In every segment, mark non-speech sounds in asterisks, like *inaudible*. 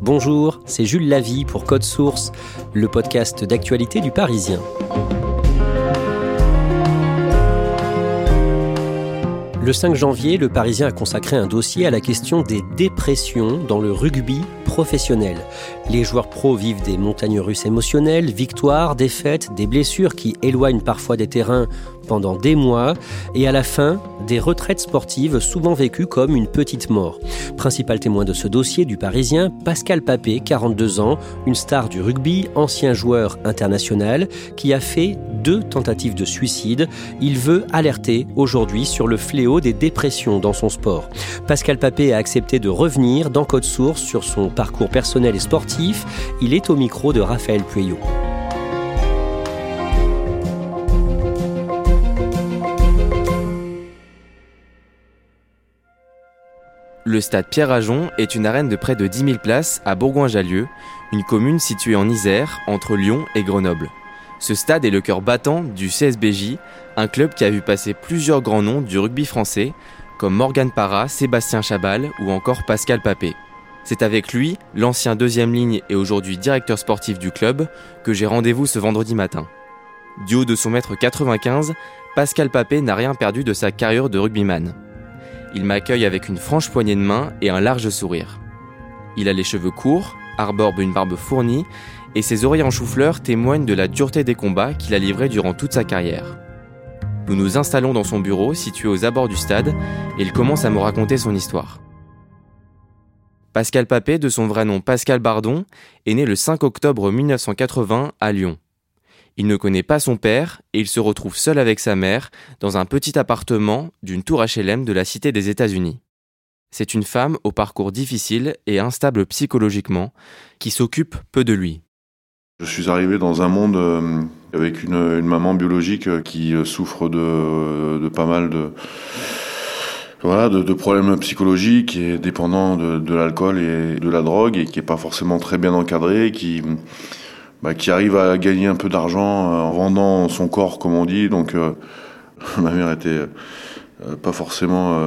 Bonjour, c'est Jules Lavie pour Code Source, le podcast d'actualité du Parisien. Le 5 janvier, le Parisien a consacré un dossier à la question des dépressions dans le rugby professionnel. Les joueurs pros vivent des montagnes russes émotionnelles, victoires, défaites, des blessures qui éloignent parfois des terrains pendant des mois et à la fin, des retraites sportives souvent vécues comme une petite mort. Principal témoin de ce dossier du Parisien, Pascal Papé, 42 ans, une star du rugby, ancien joueur international, qui a fait deux tentatives de suicide. Il veut alerter aujourd'hui sur le fléau des dépressions dans son sport. Pascal Papé a accepté de revenir dans Code Source sur son parcours personnel et sportif. Il est au micro de Raphaël Pueyo. Le stade Pierre-Ajon est une arène de près de 10 000 places à Bourgoin-Jallieu, une commune située en Isère, entre Lyon et Grenoble. Ce stade est le cœur battant du CSBJ, un club qui a vu passer plusieurs grands noms du rugby français, comme Morgan Parra, Sébastien Chabal ou encore Pascal Papé. C'est avec lui, l'ancien deuxième ligne et aujourd'hui directeur sportif du club, que j'ai rendez-vous ce vendredi matin. Du haut de son mètre 95, Pascal Papé n'a rien perdu de sa carrière de rugbyman. Il m'accueille avec une franche poignée de main et un large sourire. Il a les cheveux courts, arbore une barbe fournie, et ses oreilles en chou-fleur témoignent de la dureté des combats qu'il a livrés durant toute sa carrière. Nous nous installons dans son bureau situé aux abords du stade et il commence à me raconter son histoire. Pascal Papé, de son vrai nom Pascal Bardon, est né le 5 octobre 1980 à Lyon. Il ne connaît pas son père et il se retrouve seul avec sa mère dans un petit appartement d'une tour HLM de la Cité des États-Unis. C'est une femme au parcours difficile et instable psychologiquement qui s'occupe peu de lui. Je suis arrivé dans un monde euh, avec une, maman biologique qui euh, souffre de, pas mal de, voilà, de, problèmes psychologiques et dépendant de, l'alcool et de la drogue et qui n'est pas forcément très bien encadré, qui bah, qui arrive à gagner un peu d'argent euh, en vendant son corps, comme on dit. Donc, euh, *laughs* ma mère était euh, pas forcément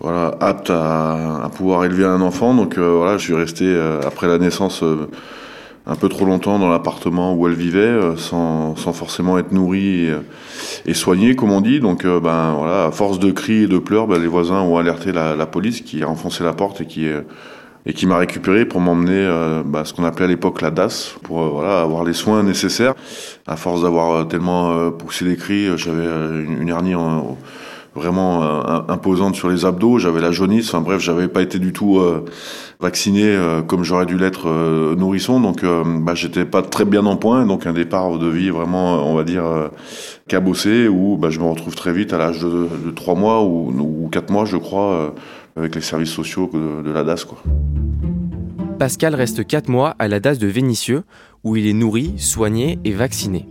voilà, apte à, pouvoir élever un enfant. Donc, voilà, je suis resté après la naissance un peu trop longtemps dans l'appartement où elle vivait, sans, sans, forcément être nourrie et, soignée, comme on dit. Donc, ben voilà, à force de cris et de pleurs, ben, les voisins ont alerté la, police qui a enfoncé la porte et qui et qui m'a récupéré pour m'emmener euh, bah, ce qu'on appelait à l'époque la DAS, pour euh, voilà, avoir les soins nécessaires. À force d'avoir euh, tellement poussé les cris, j'avais une, hernie vraiment imposante sur les abdos, j'avais la jaunisse, enfin bref, j'avais pas été du tout vacciné comme j'aurais dû l'être nourrisson, donc bah, j'étais pas très bien en point, donc un départ de vie vraiment, on va dire, cabossé, où bah, je me retrouve très vite à l'âge de, de 3 mois ou, ou 4 mois, je crois avec les services sociaux de, la DAS. Pascal reste 4 mois à la DAS de Vénissieux, où il est nourri, soigné et vacciné.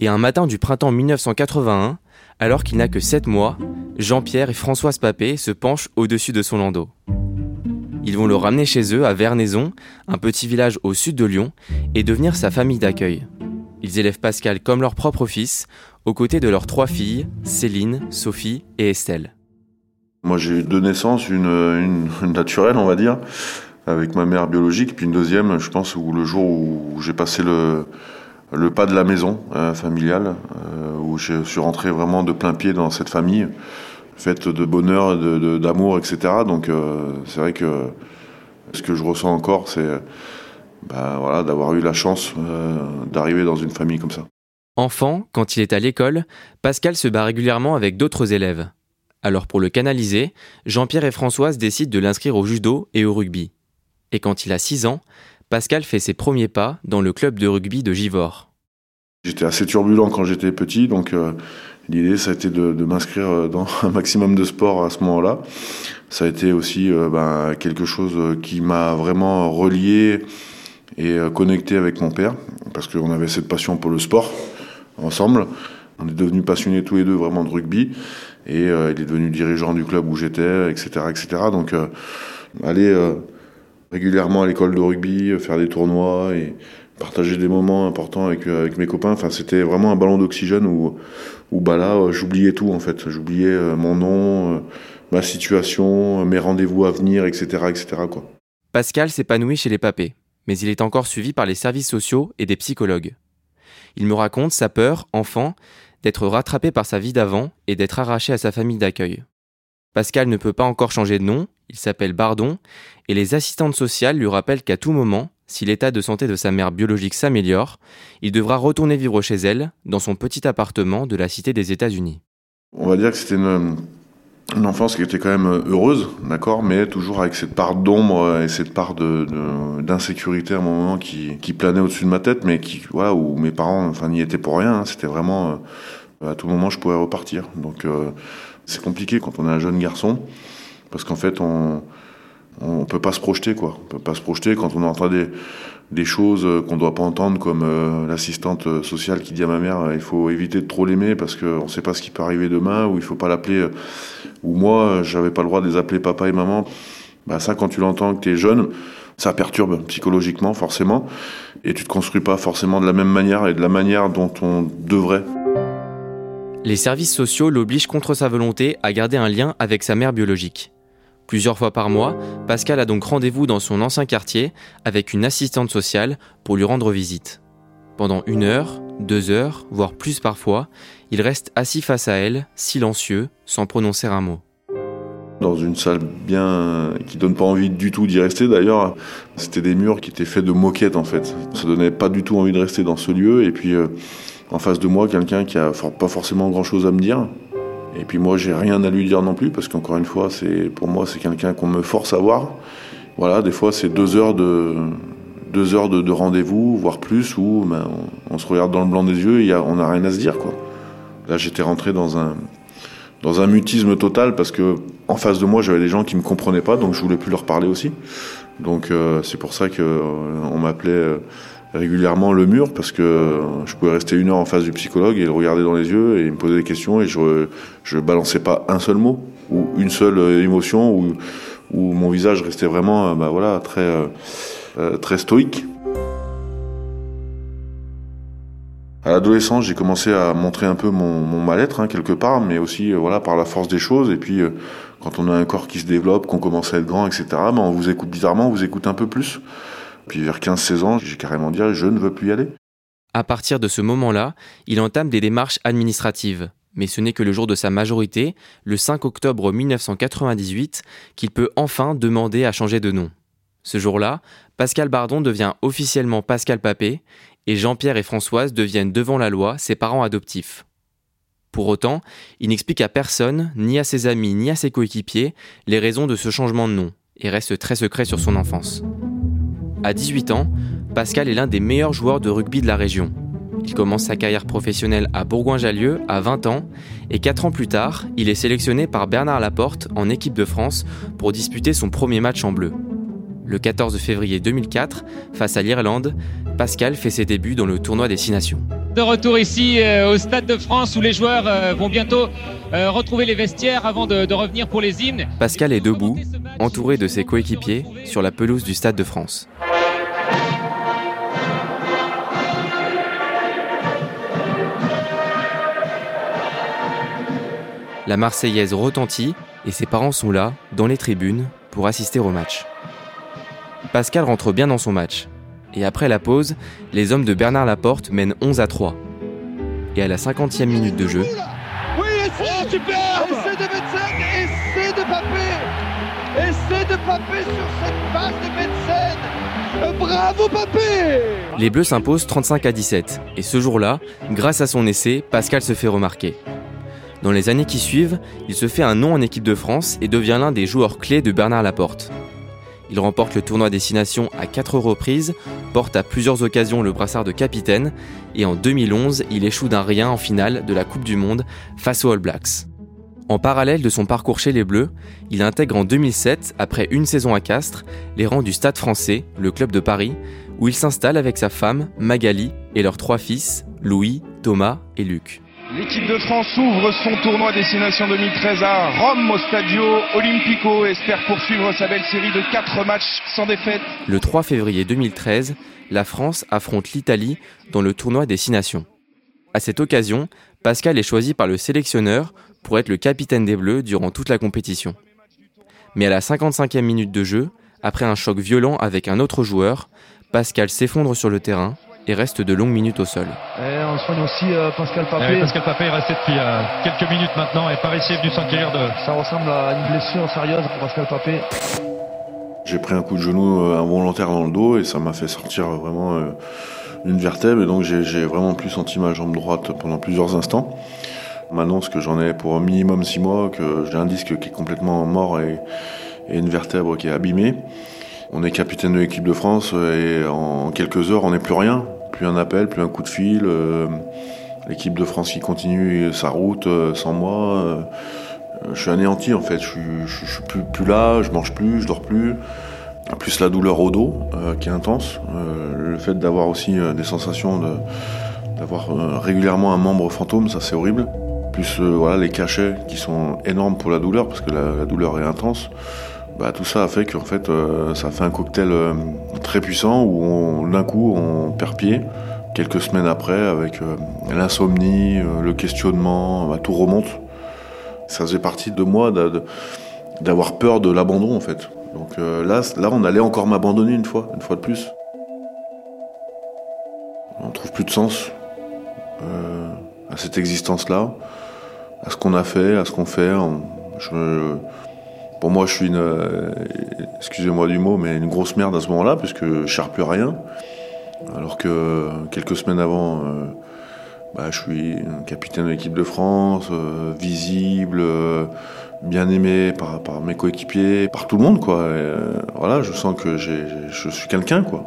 Et un matin du printemps 1981, alors qu'il n'a que 7 mois, Jean-Pierre et Françoise Papé se penchent au-dessus de son landau. Ils vont le ramener chez eux à Vernaison, un petit village au sud de Lyon, et devenir sa famille d'accueil. Ils élèvent Pascal comme leur propre fils, aux côtés de leurs trois filles, Céline, Sophie et Estelle. Moi, j'ai eu deux naissances, une, une, naturelle, on va dire, avec ma mère biologique, puis une deuxième, je pense, où le jour où j'ai passé le, le pas de la maison euh, familiale, euh, où je suis rentré vraiment de plein pied dans cette famille. faite de bonheur, d'amour, etc. Donc c'est vrai que ce que je ressens encore, c'est bah, voilà, d'avoir eu la chance d'arriver dans une famille comme ça. Enfant, quand il est à l'école, Pascal se bat régulièrement avec d'autres élèves. Alors pour le canaliser, Jean-Pierre et Françoise décident de l'inscrire au judo et au rugby. Et quand il a 6 ans, Pascal fait ses premiers pas dans le club de rugby de Givors. J'étais assez turbulent quand j'étais petit, donc euh, l'idée ça a été de, m'inscrire euh, dans *laughs* un maximum de sport à ce moment-là. Ça a été aussi euh, ben, quelque chose qui m'a vraiment relié et connecté avec mon père, parce qu'on avait cette passion pour le sport ensemble. On est devenus passionnés tous les deux vraiment de rugby. Et il est devenu dirigeant du club où j'étais, etc., etc. Donc, aller régulièrement à l'école de rugby, faire des tournois et partager des moments importants avec, avec mes copains. Enfin, c'était vraiment un ballon d'oxygène où, où bah là, j'oubliais tout en fait. J'oubliais mon nom, ma situation, mes rendez-vous à venir, etc., etc. Quoi. Pascal s'épanouit chez les papés, mais il est encore suivi par les services sociaux et des psychologues. Il me raconte sa peur, enfant, d'être rattrapé par sa vie d'avant et d'être arraché à sa famille d'accueil. Pascal ne peut pas encore changer de nom, il s'appelle Bardon, et les assistantes sociales lui rappellent qu'à tout moment, si l'état de santé de sa mère biologique s'améliore, il devra retourner vivre chez elle, dans son petit appartement de la Cité des États-Unis. On va dire que c'était une, enfance qui était quand même euh, heureuse, d'accord, mais toujours avec cette part d'ombre euh, et cette part d'insécurité à un moment qui, planait au-dessus de ma tête, mais qui, voilà, où mes parents, enfin, n'y étaient pour rien. Hein. C'était vraiment, euh, à tout moment, je pouvais repartir. Donc, c'est compliqué quand on est un jeune garçon, parce qu'en fait, on, on peut pas se projeter, quoi. On peut pas se projeter quand on entend des, des choses qu'on doit pas entendre, comme euh, l'assistante sociale qui dit à ma mère euh, il faut éviter de trop l'aimer parce qu'on ne sait pas ce qui peut arriver demain, ou il faut pas l'appeler, euh, ou moi, j'avais pas le droit de les appeler papa et maman. Bah, ça, quand tu l'entends que tu es jeune, ça perturbe psychologiquement, forcément, et tu te construis pas forcément de la même manière et de la manière dont on devrait. Les services sociaux l'obligent contre sa volonté à garder un lien avec sa mère biologique. Plusieurs fois par mois, Pascal a donc rendez-vous dans son ancien quartier avec une assistante sociale pour lui rendre visite. Pendant une heure, deux heures, voire plus parfois, il reste assis face à elle, silencieux, sans prononcer un mot. Dans une salle bien qui donne pas envie du tout d'y rester d'ailleurs, c'était des murs qui étaient faits de moquettes en fait. Ça donnait pas du tout envie de rester dans ce lieu et puis euh, en face de moi quelqu'un qui a pas forcément grand chose à me dire, et puis moi, j'ai rien à lui dire non plus, parce qu'encore une fois, c'est pour moi, c'est quelqu'un qu'on me force à voir. Voilà, des fois, c'est deux heures de deux heures de, rendez-vous, voire plus, où ben, on, se regarde dans le blanc des yeux et on n'a rien à se dire. Là, j'étais rentré dans un dans un mutisme total parce que en face de moi, j'avais des gens qui me comprenaient pas, donc je voulais plus leur parler aussi. Donc euh, c'est pour ça que euh, on m'appelait euh, régulièrement le mur parce que je pouvais rester une heure en face du psychologue et le regarder dans les yeux et me posait des questions et je je balançais pas un seul mot ou une seule émotion ou où mon visage restait vraiment bah voilà très euh, très stoïque. À l'adolescence, j'ai commencé à montrer un peu mon, mal-être hein, quelque part, mais aussi euh, voilà par la force des choses. Et puis, euh, quand on a un corps qui se développe, qu'on commence à être grand, etc., ben, on vous écoute bizarrement, on vous écoute un peu plus. Puis vers 15-16 ans, j'ai carrément dit je ne veux plus y aller. À partir de ce moment-là, il entame des démarches administratives. Mais ce n'est que le jour de sa majorité, le 5 octobre 1998, qu'il peut enfin demander à changer de nom. Ce jour-là, Pascal Bardon devient officiellement Pascal Papé et Jean-Pierre et Françoise deviennent devant la loi ses parents adoptifs. Pour autant, il n'explique à personne, ni à ses amis, ni à ses coéquipiers, les raisons de ce changement de nom et reste très secret sur son enfance. À 18 ans, Pascal est l'un des meilleurs joueurs de rugby de la région. Il commence sa carrière professionnelle à Bourgoin-Jallieu à 20 ans et 4 ans plus tard, il est sélectionné par Bernard Laporte en équipe de France pour disputer son premier match en bleu. Le 14 février 2004, face à l'Irlande, Pascal fait ses débuts dans le tournoi des Six Nations. De retour ici euh, au Stade de France où les joueurs euh, vont bientôt euh, retrouver les vestiaires avant de, de revenir pour les hymnes. Pascal est debout, entouré de ses coéquipiers, sur la pelouse du Stade de France. La Marseillaise retentit et ses parents sont là, dans les tribunes, pour assister au match. Pascal rentre bien dans son match. Et après la pause, les hommes de Bernard Laporte mènent 11 à 3. Et à la 50e minute de jeu. Oui, essai, oh, superbe de Metzen, essai de Papé Essai de Papé sur cette passe de Metzen Bravo Papé Les Bleus s'imposent 35 à 17. Et ce jour-là, grâce à son essai, Pascal se fait remarquer. Dans les années qui suivent, il se fait un nom en équipe de France et devient l'un des joueurs clés de Bernard Laporte. Il remporte le tournoi Destination à quatre reprises, porte à plusieurs occasions le brassard de capitaine et en 2011, il échoue d'un rien en finale de la Coupe du Monde face aux All Blacks. En parallèle de son parcours chez les Bleus, il intègre en 2007, après une saison à Castres, les rangs du Stade français, le club de Paris, où il s'installe avec sa femme, Magali, et leurs trois fils, Louis, Thomas et Luc. L'équipe de France ouvre son tournoi Destination 2013 à Rome au Stadio Olimpico et espère poursuivre sa belle série de 4 matchs sans défaite. Le 3 février 2013, la France affronte l'Italie dans le tournoi Destination. À cette occasion, Pascal est choisi par le sélectionneur pour être le capitaine des Bleus durant toute la compétition. Mais à la 55e minute de jeu, après un choc violent avec un autre joueur, Pascal s'effondre sur le terrain et reste de longues minutes au sol. Et on soigne aussi euh, Pascal Papé. Eh Pascal Papé est resté depuis euh, quelques minutes maintenant et Paris est venu s'enquérir de... Ça ressemble à une blessure sérieuse pour Pascal Papé. J'ai pris un coup de genou euh, involontaire dans le dos et ça m'a fait sortir vraiment une vertèbre et donc j'ai vraiment plus senti ma jambe droite pendant plusieurs instants. On m'annonce que j'en ai pour un minimum six mois, que j'ai un disque qui est complètement mort et, et une vertèbre qui est abîmée. On est capitaine de l'équipe de France et en quelques heures, on n'est plus rien. Plus un appel, plus un coup de fil. Euh, l'équipe de France qui continue sa route euh, sans moi. Euh, je suis anéanti en fait. Je suis, je, suis plus, là, je mange plus, je dors plus. Plus la douleur au dos qui est intense. le fait d'avoir aussi des sensations d'avoir régulièrement un membre fantôme, ça c'est horrible. Plus voilà les cachets qui sont énormes pour la douleur parce que la douleur est intense. Bah, tout ça a fait qu'en fait, euh, ça fait un cocktail euh, très puissant où d'un coup on perd pied. Quelques semaines après, avec euh, l'insomnie, le questionnement, bah, tout remonte. Ça faisait partie de moi d'avoir peur de l'abandon en fait. Donc là, là, on allait encore m'abandonner une fois, une fois de plus. On trouve plus de sens à cette existence-là, à ce qu'on a fait, à ce qu'on fait. Pour moi, je suis une, euh, excusez-moi du mot, mais une grosse merde à ce moment-là, puisque je ne plus rien. Alors que quelques semaines avant, euh, bah, je suis capitaine de l'équipe de France, euh, visible, bien aimé par, mes coéquipiers, par tout le monde, quoi. voilà, je sens que je suis quelqu'un, quoi.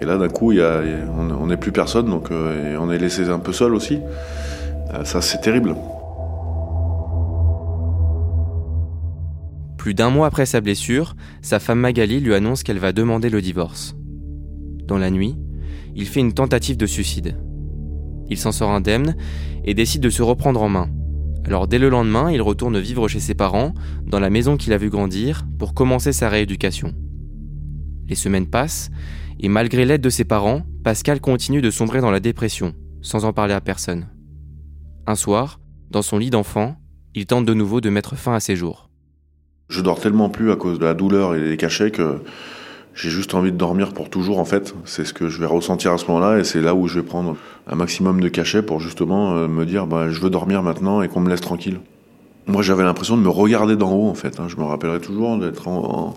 Et là, d'un coup, on n'est plus personne, donc on est laissé un peu seul aussi. ça, c'est terrible. Plus d'un mois après sa blessure, sa femme Magali lui annonce qu'elle va demander le divorce. Dans la nuit, il fait une tentative de suicide. Il s'en sort indemne et décide de se reprendre en main. Alors dès le lendemain, il retourne vivre chez ses parents, dans la maison qu'il a vu grandir, pour commencer sa rééducation. Les semaines passent, et malgré l'aide de ses parents, Pascal continue de sombrer dans la dépression, sans en parler à personne. Un soir, dans son lit d'enfant, il tente de nouveau de mettre fin à ses jours. Je dors tellement plus à cause de la douleur et des cachets que j'ai juste envie de dormir pour toujours en fait. C'est ce que je vais ressentir à ce moment-là et c'est là où je vais prendre un maximum de cachets pour justement euh, me dire bah, je veux dormir maintenant et qu'on me laisse tranquille. Moi j'avais l'impression de me regarder d'en haut en fait. Hein. Je me rappellerai toujours d'être en,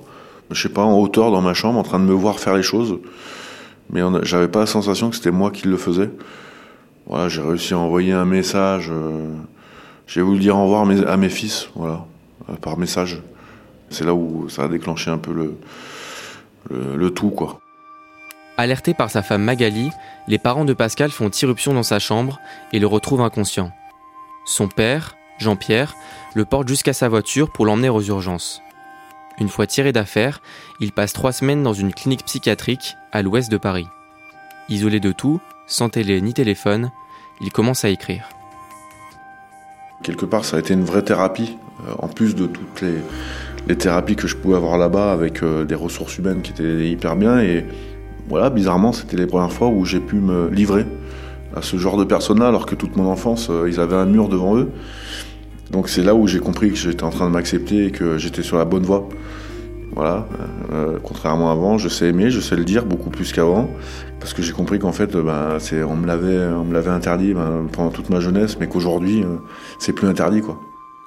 je sais pas, en hauteur dans ma chambre en train de me voir faire les choses. Mais j'avais pas la sensation que c'était moi qui le faisais. Voilà, j'ai réussi à envoyer un message. Euh, j'ai voulu dire au revoir à mes fils, voilà, euh, par message. C'est là où ça a déclenché un peu le, le, tout, quoi. Alerté par sa femme Magali, les parents de Pascal font irruption dans sa chambre et le retrouvent inconscient. Son père, Jean-Pierre, le porte jusqu'à sa voiture pour l'emmener aux urgences. Une fois tiré d'affaire, il passe trois semaines dans une clinique psychiatrique à l'ouest de Paris. Isolé de tout, sans télé ni téléphone, il commence à écrire. Quelque part, ça a été une vraie thérapie, euh, en plus de toutes les, les thérapies que je pouvais avoir là-bas avec euh, des ressources humaines qui étaient hyper bien. Et voilà, bizarrement, c'était les premières fois où j'ai pu me livrer à ce genre de personnes-là, alors que toute mon enfance, euh, ils avaient un mur devant eux. Donc c'est là où j'ai compris que j'étais en train de m'accepter et que j'étais sur la bonne voie. Voilà, euh, contrairement à avant, je sais aimer, je sais le dire beaucoup plus qu'avant, parce que j'ai compris qu'en fait, ben, c'est, on me l'avait, on me l'avait interdit ben, pendant toute ma jeunesse, mais qu'aujourd'hui, c'est plus interdit, quoi.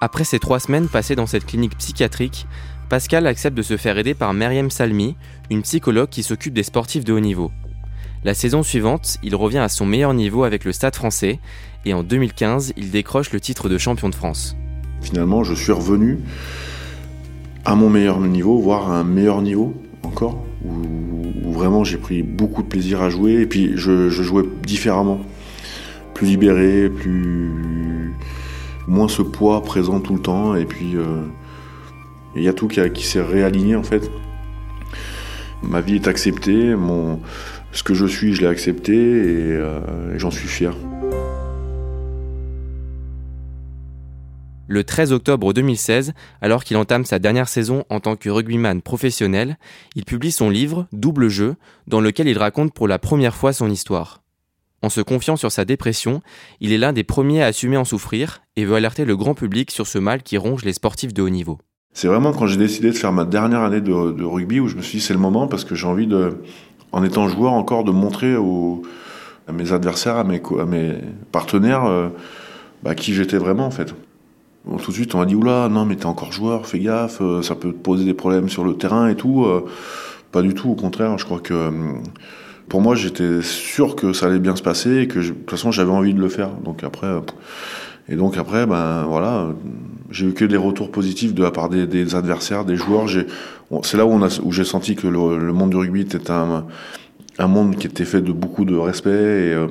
Après ces trois semaines passées dans cette clinique psychiatrique, Pascal accepte de se faire aider par Myriam Salmi, une psychologue qui s'occupe des sportifs de haut niveau. La saison suivante, il revient à son meilleur niveau avec le Stade français et en 2015, il décroche le titre de champion de France. Finalement, je suis revenu à mon meilleur niveau, voire à un meilleur niveau encore, où, vraiment j'ai pris beaucoup de plaisir à jouer et puis je, jouais différemment, plus libéré, plus moins ce poids présent tout le temps et puis euh, il y a tout qui, s'est réaligné en fait. Ma vie est acceptée, mon, ce que je suis, je l'ai accepté euh, et, j'en suis fier. Le 13 octobre 2016, alors qu'il entame sa dernière saison en tant que rugbyman professionnel, il publie son livre Double jeu, dans lequel il raconte pour la première fois son histoire. En se confiant sur sa dépression, il est l'un des premiers à assumer en souffrir et veut alerter le grand public sur ce mal qui ronge les sportifs de haut niveau. C'est vraiment quand j'ai décidé de faire ma dernière année de, rugby où je me suis dit c'est le moment parce que j'ai envie de, en étant joueur encore, de montrer à mes adversaires, à mes, partenaires, euh, bah, qui j'étais vraiment en fait. tout de suite, on m'a dit oula, non, mais t'es encore joueur, fais gaffe, euh, ça peut poser des problèmes sur le terrain et tout. Euh. pas du tout, au contraire, je crois que pour moi, j'étais sûr que ça allait bien se passer et que de toute façon, j'avais envie de le faire. Donc après, et donc après, ben voilà, j'ai eu que des retours positifs de la part des, adversaires, des joueurs. c'est là où, j'ai senti que le, monde du rugby était un, monde qui était fait de beaucoup de respect et euh,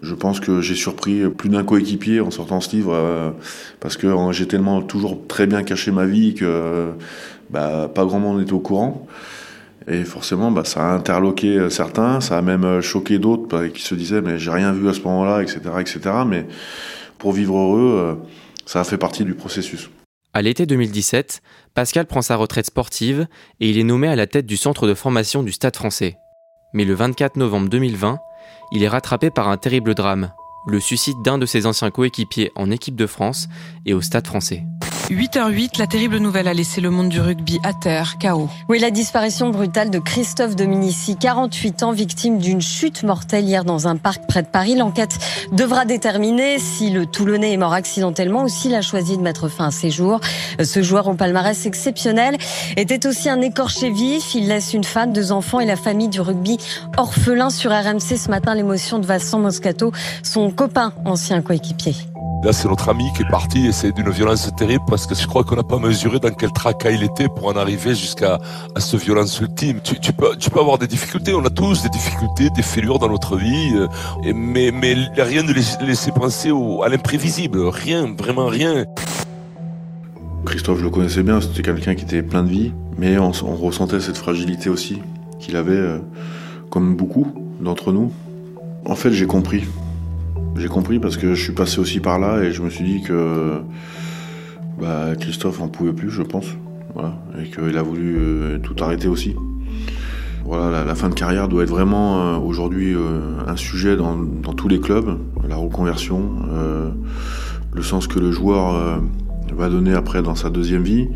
je pense que j'ai surpris plus d'un coéquipier en sortant ce livre euh, parce que euh, j'ai tellement toujours très bien caché ma vie que bah, pas grand monde était au courant. Et forcément, bah, ça a interloqué certains, ça a même choqué d'autres bah, qui se disaient mais j'ai rien vu à ce moment-là, etc., etc. Mais pour vivre heureux, ça a fait partie du processus. À l'été 2017, Pascal prend sa retraite sportive et il est nommé à la tête du centre de formation du Stade français. Mais le 24 novembre 2020, il est rattrapé par un terrible drame, le suicide d'un de ses anciens coéquipiers en équipe de France et au Stade français. 8h08, la terrible nouvelle a laissé le monde du rugby à terre, chaos. Oui, la disparition brutale de Christophe Dominici, 48 ans, victime d'une chute mortelle hier dans un parc près de Paris. L'enquête devra déterminer si le Toulonnais est mort accidentellement ou s'il a choisi de mettre fin à ses jours. Ce joueur au palmarès exceptionnel était aussi un écorché vif. Il laisse une femme, deux enfants et la famille du rugby orphelin sur RMC ce matin. L'émotion de Vincent Moscato, son copain, ancien coéquipier. Là, c'est notre ami qui est parti et c'est d'une violence terrible parce que je crois qu'on n'a pas mesuré dans quel tracas il était pour en arriver jusqu'à à cette violence ultime. Tu, peux, tu peux avoir des difficultés, on a tous des difficultés, des fêlures dans notre vie, euh, mais, mais rien de laisser penser à l'imprévisible, rien, vraiment rien. Christophe, je le connaissais bien, c'était quelqu'un qui était plein de vie, mais on, on ressentait cette fragilité aussi qu'il avait, euh, comme beaucoup d'entre nous. En fait, j'ai compris. J'ai compris parce que je suis passé aussi par là et je me suis dit que bah, Christophe en pouvait plus, je pense. Voilà, et qu'il a voulu euh, tout arrêter aussi. Voilà, la, fin de carrière doit être vraiment euh, aujourd'hui euh, un sujet dans, tous les clubs, la reconversion, le sens que le joueur va donner après dans sa deuxième vie,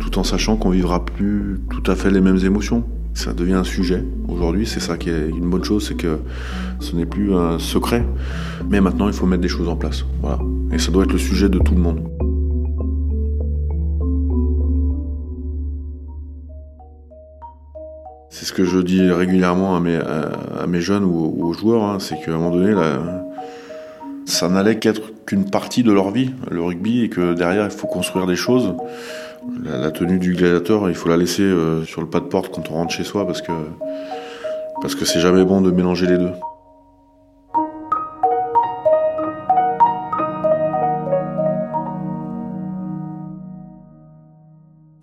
tout en sachant qu'on vivra plus tout à fait les mêmes émotions ça devient un sujet. Aujourd'hui, c'est ça qui est une bonne chose, c'est que ce n'est plus un secret. Mais maintenant, il faut mettre des choses en place. Voilà. Et ça doit être le sujet de tout le monde. C'est ce que je dis régulièrement à mes, jeunes ou, aux joueurs, hein, c'est qu'à un moment donné, ça n'allait qu'être qu'une partie de leur vie, le rugby, et que derrière, il faut construire des choses. La, tenue du gladiateur, il faut la laisser euh, sur le pas de porte quand on rentre chez soi parce que parce que c'est jamais bon de mélanger les deux.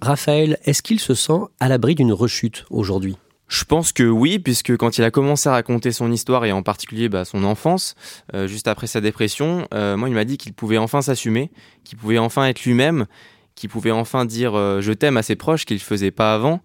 Raphaël, est-ce qu'il se sent à l'abri d'une rechute aujourd'hui? Je pense que oui, puisque quand il a commencé à raconter son histoire et en particulier bah, son enfance, euh, juste après sa dépression, euh, moi il m'a dit qu'il pouvait enfin s'assumer, qu'il pouvait enfin être lui-même qui pouvait enfin dire euh, je t'aime à ses proches qu'il ne faisait pas avant.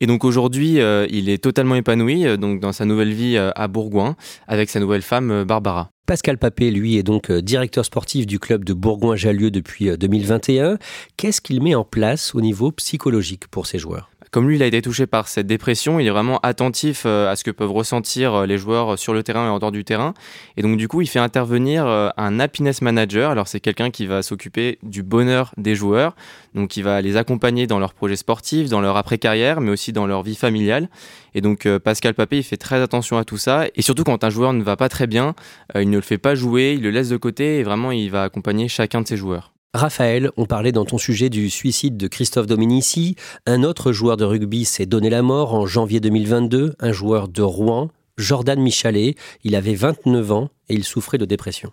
Et donc aujourd'hui, euh, il est totalement épanoui euh, donc dans sa nouvelle vie à Bourgoin avec sa nouvelle femme Barbara. Pascal Papé, lui, est donc directeur sportif du club de Bourgoin-Jallieu depuis 2021. Qu'est-ce qu'il met en place au niveau psychologique pour ses joueurs? Comme lui, il a été touché par cette dépression, il est vraiment attentif à ce que peuvent ressentir les joueurs sur le terrain et en dehors du terrain. Et donc, du coup, il fait intervenir un happiness manager. Alors, c'est quelqu'un qui va s'occuper du bonheur des joueurs, donc il va les accompagner dans leurs projets sportifs, dans leur après-carrière, mais aussi dans leur vie familiale. Et donc, Pascal Papé, il fait très attention à tout ça. Et surtout, quand un joueur ne va pas très bien, il ne le fait pas jouer, il le laisse de côté et vraiment, il va accompagner chacun de ses joueurs. Raphaël, on parlait dans ton sujet du suicide de Christophe Dominici. Un autre joueur de rugby s'est donné la mort en janvier 2022, un joueur de Rouen, Jordan Michalet. Il avait 29 ans et il souffrait de dépression.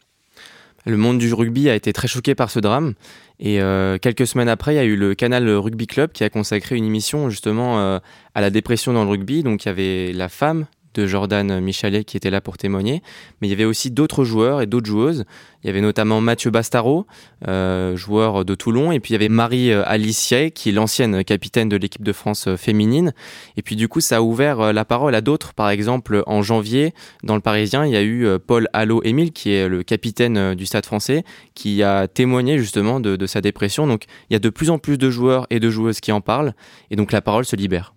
Le monde du rugby a été très choqué par ce drame. Et euh, quelques semaines après, il y a eu le Canal Rugby Club qui a consacré une émission justement euh, à la dépression dans le rugby. Donc il y avait la femme Jordan Michalet qui était là pour témoigner. Mais il y avait aussi d'autres joueurs et d'autres joueuses. Il y avait notamment Mathieu Bastaro, euh, joueur de Toulon, et puis il y avait Marie euh, Alicier, qui est l'ancienne capitaine de l'équipe de France euh, féminine. Et puis du coup, ça a ouvert la parole à d'autres. Par exemple, en janvier, dans le Parisien, il y a eu Paul Allo-Émile, qui est le capitaine du Stade français, qui a témoigné justement de sa dépression. Donc il y a de plus en plus de joueurs et de joueuses qui en parlent, et donc la parole se libère.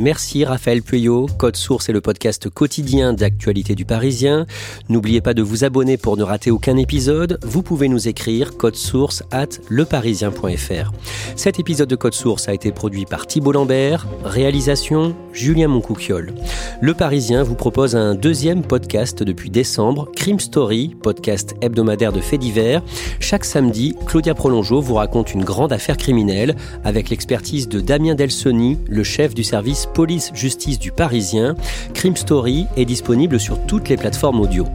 Merci Raphaël Pueyo. Code Source est le podcast quotidien d'actualité du Parisien. N'oubliez pas de vous abonner pour ne rater aucun épisode. Vous pouvez nous écrire code source at leparisien.fr. Cet épisode de Code Source a été produit par Thibault Lambert. Réalisation Julien Moncouquiole. Le Parisien vous propose un deuxième podcast depuis décembre, Crime Story, podcast hebdomadaire de faits divers. Chaque samedi, Claudia Prolongeau vous raconte une grande affaire criminelle avec l'expertise de Damien Delsoni, le chef du service police-justice du Parisien. Crime Story est disponible sur toutes les plateformes audio.